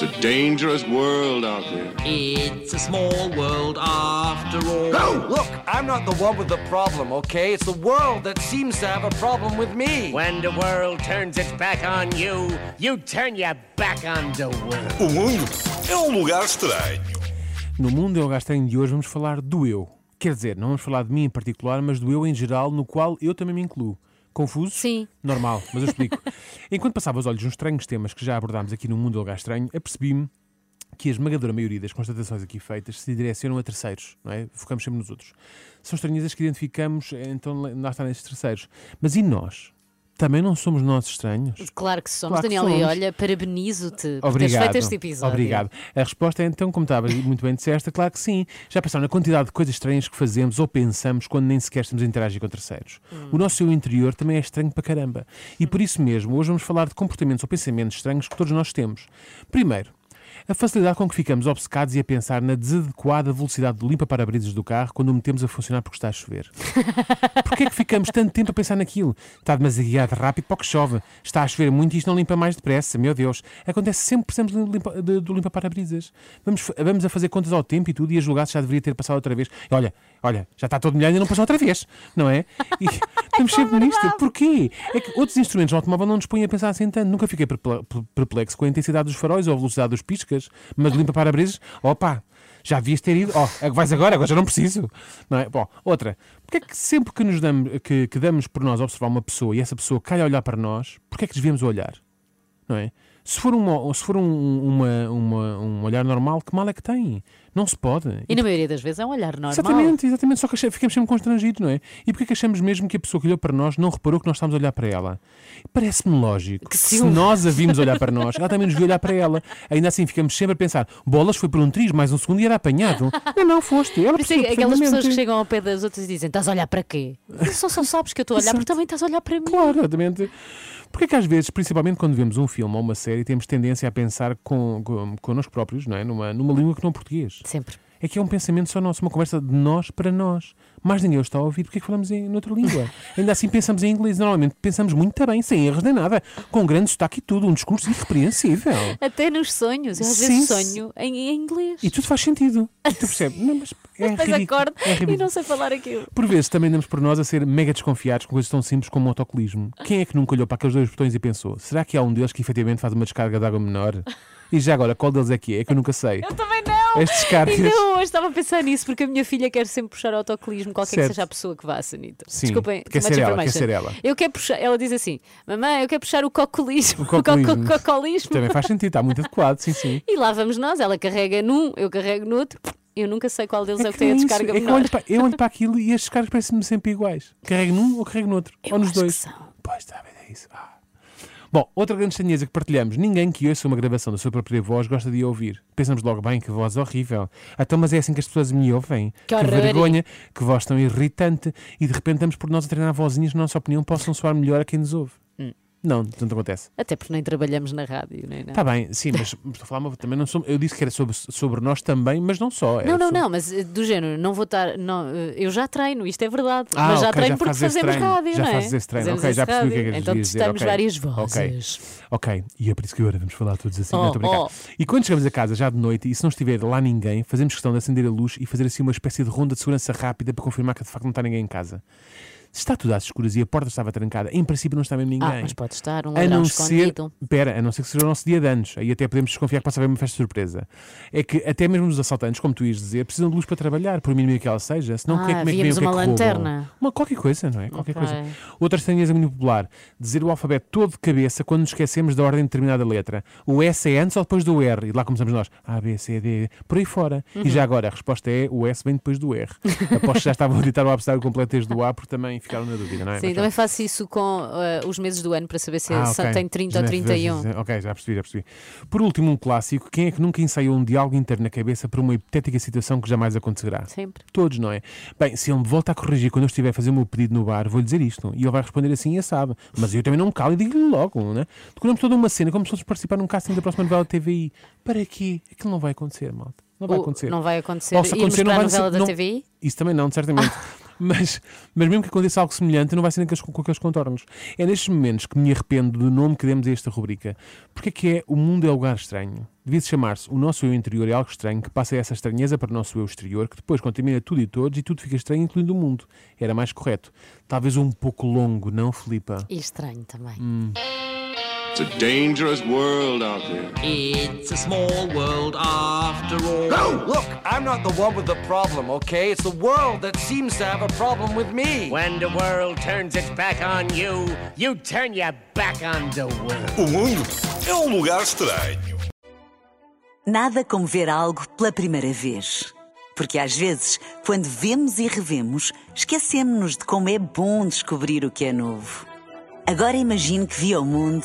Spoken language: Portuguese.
It's a dangerous world out there. It's a small world after all. No! Look, I'm not the one with the problem, okay? It's the world that seems to have a problem with me. When the world turns its back on you, you turn your back on the world. O mundo é um lugar estranho. No Mundo é o Lugar Estranho de hoje vamos falar do eu. Quer dizer, não vamos falar de mim em particular, mas do eu em geral, no qual eu também me incluo. Confuso? Sim. Normal, mas eu explico. Enquanto passava os olhos nos estranhos temas que já abordámos aqui no Mundo do Lugar Estranho, apercebi-me que a esmagadora maioria das constatações aqui feitas se direcionam a terceiros, não é? Focamos sempre nos outros. São estranhezas que identificamos, então lá está nesses terceiros. Mas e nós? Também não somos nós estranhos? Claro que somos, Claro que Daniel. E somos. olha, parabenizo-te por teres feito este episódio. Obrigado. A resposta é então, como estava muito bem disseste, claro que sim. Já pensaram na quantidade de coisas estranhas que fazemos ou pensamos quando nem sequer estamos a interagir com terceiros. Hum. O nosso eu interior também é estranho para caramba. E por isso mesmo, hoje vamos falar de comportamentos ou pensamentos estranhos que todos nós temos. Primeiro, a facilidade com que ficamos obcecados e a pensar na desadequada velocidade do limpa-parabrisas do carro quando o metemos a funcionar porque está a chover. Porquê é que ficamos tanto tempo a pensar naquilo? Está demasiado rápido para que chove. Está a chover muito e isto não limpa mais depressa. Meu Deus. Acontece sempre que precisamos do limpa- limpa-parabrisas. Vamos, vamos a fazer contas ao tempo e tudo e a julgar se já deveria ter passado outra vez. E olha, olha, já está todo molhado e não passou outra vez. Não é? E estamos sempre nisto. Porquê? É que outros instrumentos no automóvel não nos põem a pensar assim tanto. Nunca fiquei perple- perplexo com a intensidade dos faróis ou a velocidade dos piscas, mas limpa-parabrisas, opa, já devias ter ido. Oh, vais agora, agora já não preciso. Não é? Bom, outra. Porque é que sempre que nos damos, que, que damos por nós a observar uma pessoa e essa pessoa calha a olhar para nós, porque é que desviamos o olhar? Não é? Se for, uma, se for um, uma, uma- um olhar normal, que mal é que tem? Não se pode. E na maioria das vezes é um olhar normal. Exatamente, exatamente. Só que ficamos sempre constrangidos, não é? E porquê que achamos mesmo que a pessoa que olhou para nós não reparou que nós estávamos a olhar para ela? Parece-me lógico. Que se nós a vimos olhar para nós, ela também nos viu olhar para ela. Ainda assim ficamos sempre a pensar: bolas foi por um triz, mais um segundo e era apanhado. Não, não foste. Ela Por é aquelas pessoas que chegam ao pé das outras e dizem: Estás a olhar para quê? Só, só sabes que eu estou a olhar porque também estás a olhar para mim. Claro, exatamente. Porque é que às vezes, principalmente quando vemos um filme ou uma série, temos tendência a pensar com, com, connosco próprios, não é? Numa, numa língua que não é português? Sempre. É que é um pensamento só nosso, uma conversa de nós para nós. Mais ninguém está a ouvir porque é que falamos em noutra língua. Ainda assim pensamos em inglês. Normalmente pensamos muito bem, sem erros nem nada. Com grande sotaque e tudo, um discurso irrepreensível. Até nos sonhos. Eu às Sim, vezes sonho em, em inglês. E tudo faz sentido. E tu percebes? Não, mas é ridículo. acordo É e ridículo. não sei falar aquilo. Por vezes também damos por nós a ser mega desconfiados com coisas tão simples como o autocolismo. Quem é que nunca olhou para aqueles dois botões e pensou: será que há um deles que efetivamente faz uma descarga de água menor? E já agora, qual deles é que é? É que eu nunca sei. Eu também não. As descargas. Ainda hoje estava a pensar nisso porque a minha filha quer sempre puxar o autocolismo, qualquer Certo. que seja a pessoa que vá, Sanita. Sim, Desculpem, quer ser ela, quer ser ela. Eu quero puxar, ela diz assim: Mamãe, eu quero puxar o cocolismo. O cocolismo. co- cocolismo. Também faz sentido, está muito adequado, sim, sim. E lá vamos nós, ela carrega num, eu carrego no outro. Eu nunca sei qual deles é, o que tem a é descarga é eu olho, para, eu olho para aquilo e as descargas parecem-me sempre iguais. Carrego num ou carrego no outro. Eu ou nos acho que dois. são. Pois está, bem, é isso. Ah. Bom, outra grande estranheza que partilhamos: ninguém que ouça uma gravação da sua própria voz gosta de ouvir. Pensamos logo, bem, que voz horrível. Então, mas é assim que as pessoas me ouvem. Que horror. vergonha, que voz tão irritante. E de repente damos por nós a treinar vozinhas que, na nossa opinião, possam soar melhor a quem nos ouve. Não, não acontece. Até porque nem trabalhamos na rádio, nem nada. Está bem, sim, mas estou a falar, também não sou, eu disse que era sobre, sobre nós também, mas não só. Não, não, sobre- não, mas eh, do género, não vou estar. Não, eh, eu já treino, isto é verdade. Ah, mas já treino já porque fazemos treino. rádio, Já não é? fazes esse treino, Fazemos ok, já percebi o que é que Então testamos ok. várias vozes. Ok, e é por isso que agora vamos falar todos assim, Oh, não estou oh. E quando chegamos a casa já de noite e se não estiver lá ninguém, fazemos questão de acender a luz e fazer assim uma espécie de ronda de segurança rápida para confirmar que de facto não está ninguém em casa. Se está tudo às escuras e a porta estava trancada, em princípio não está mesmo ninguém. Ah, mas pode estar um A não ser, pera, a não ser que seja o nosso dia de anos. Aí até podemos desconfiar que possa haver uma festa surpresa. É que até mesmo os assaltantes, como tu ias dizer, precisam de luz para trabalhar, por mínimo que ela seja. Senão, Ah, que é, como é que vem, o que é uma que roubam? lanterna. Uma, qualquer coisa, não é? Qualquer Ok. coisa. Outra estranheza muito popular: dizer o alfabeto todo de cabeça quando nos esquecemos da ordem de determinada letra. O S é antes ou depois do R? E lá começamos nós: A, B, C, D, por aí fora. Uhum. E já agora, a resposta é: o S vem depois do R. Aposto que já estavam a ditar o abecedário completo desde o A, porque também também ficaram na dúvida, não é? Sim, Mas também faço isso com eh, os meses do ano para saber se Ah, só ok. tem 30 ou Já- 31. já- Ok, já percebi, já percebi. Por último, um clássico. Quem é que nunca ensaiou um diálogo interno na cabeça para uma hipotética situação que jamais acontecerá? Sempre. Todos, não é? Bem, se ele me volta a corrigir quando eu estiver a fazer o meu pedido no bar, vou-lhe dizer isto. E ele vai responder assim e sabe. Mas eu também não me calo e digo-lhe logo, não é? Decoramos toda uma cena como se fosse participar num casting da próxima novela da TVI. Para quê? Aquilo não vai acontecer, malta. Não vai acontecer. Não vai acontecer. Ou se acontecer, não vai novela da não- TVI? Isso também não, certamente. mas, mas mesmo que aconteça algo semelhante, não vai ser naqueles, com aqueles contornos. É nestes momentos que me arrependo do nome que demos a esta rubrica. Porque é que é O Mundo é Lugar Estranho. Devia-se chamar-se O Nosso Eu Interior é Algo Estranho, que passa essa estranheza para o nosso Eu Exterior, que depois contamina tudo e todos e tudo fica estranho, incluindo o mundo. Era mais correto. Talvez um pouco longo, não, Filipa? E estranho também. Hum. It's a dangerous world out there. It's a small world after all. No! Look, I'm not the one with the problem, okay? It's the world that seems to have a problem with me. When the world turns its back on you, you turn your back on the world. O mundo é um lugar estranho. Nada como ver algo pela primeira vez. Porque às vezes, quando vemos e revemos, esquecemos-nos de como é bom descobrir o que é novo. Agora imagine que viu o mundo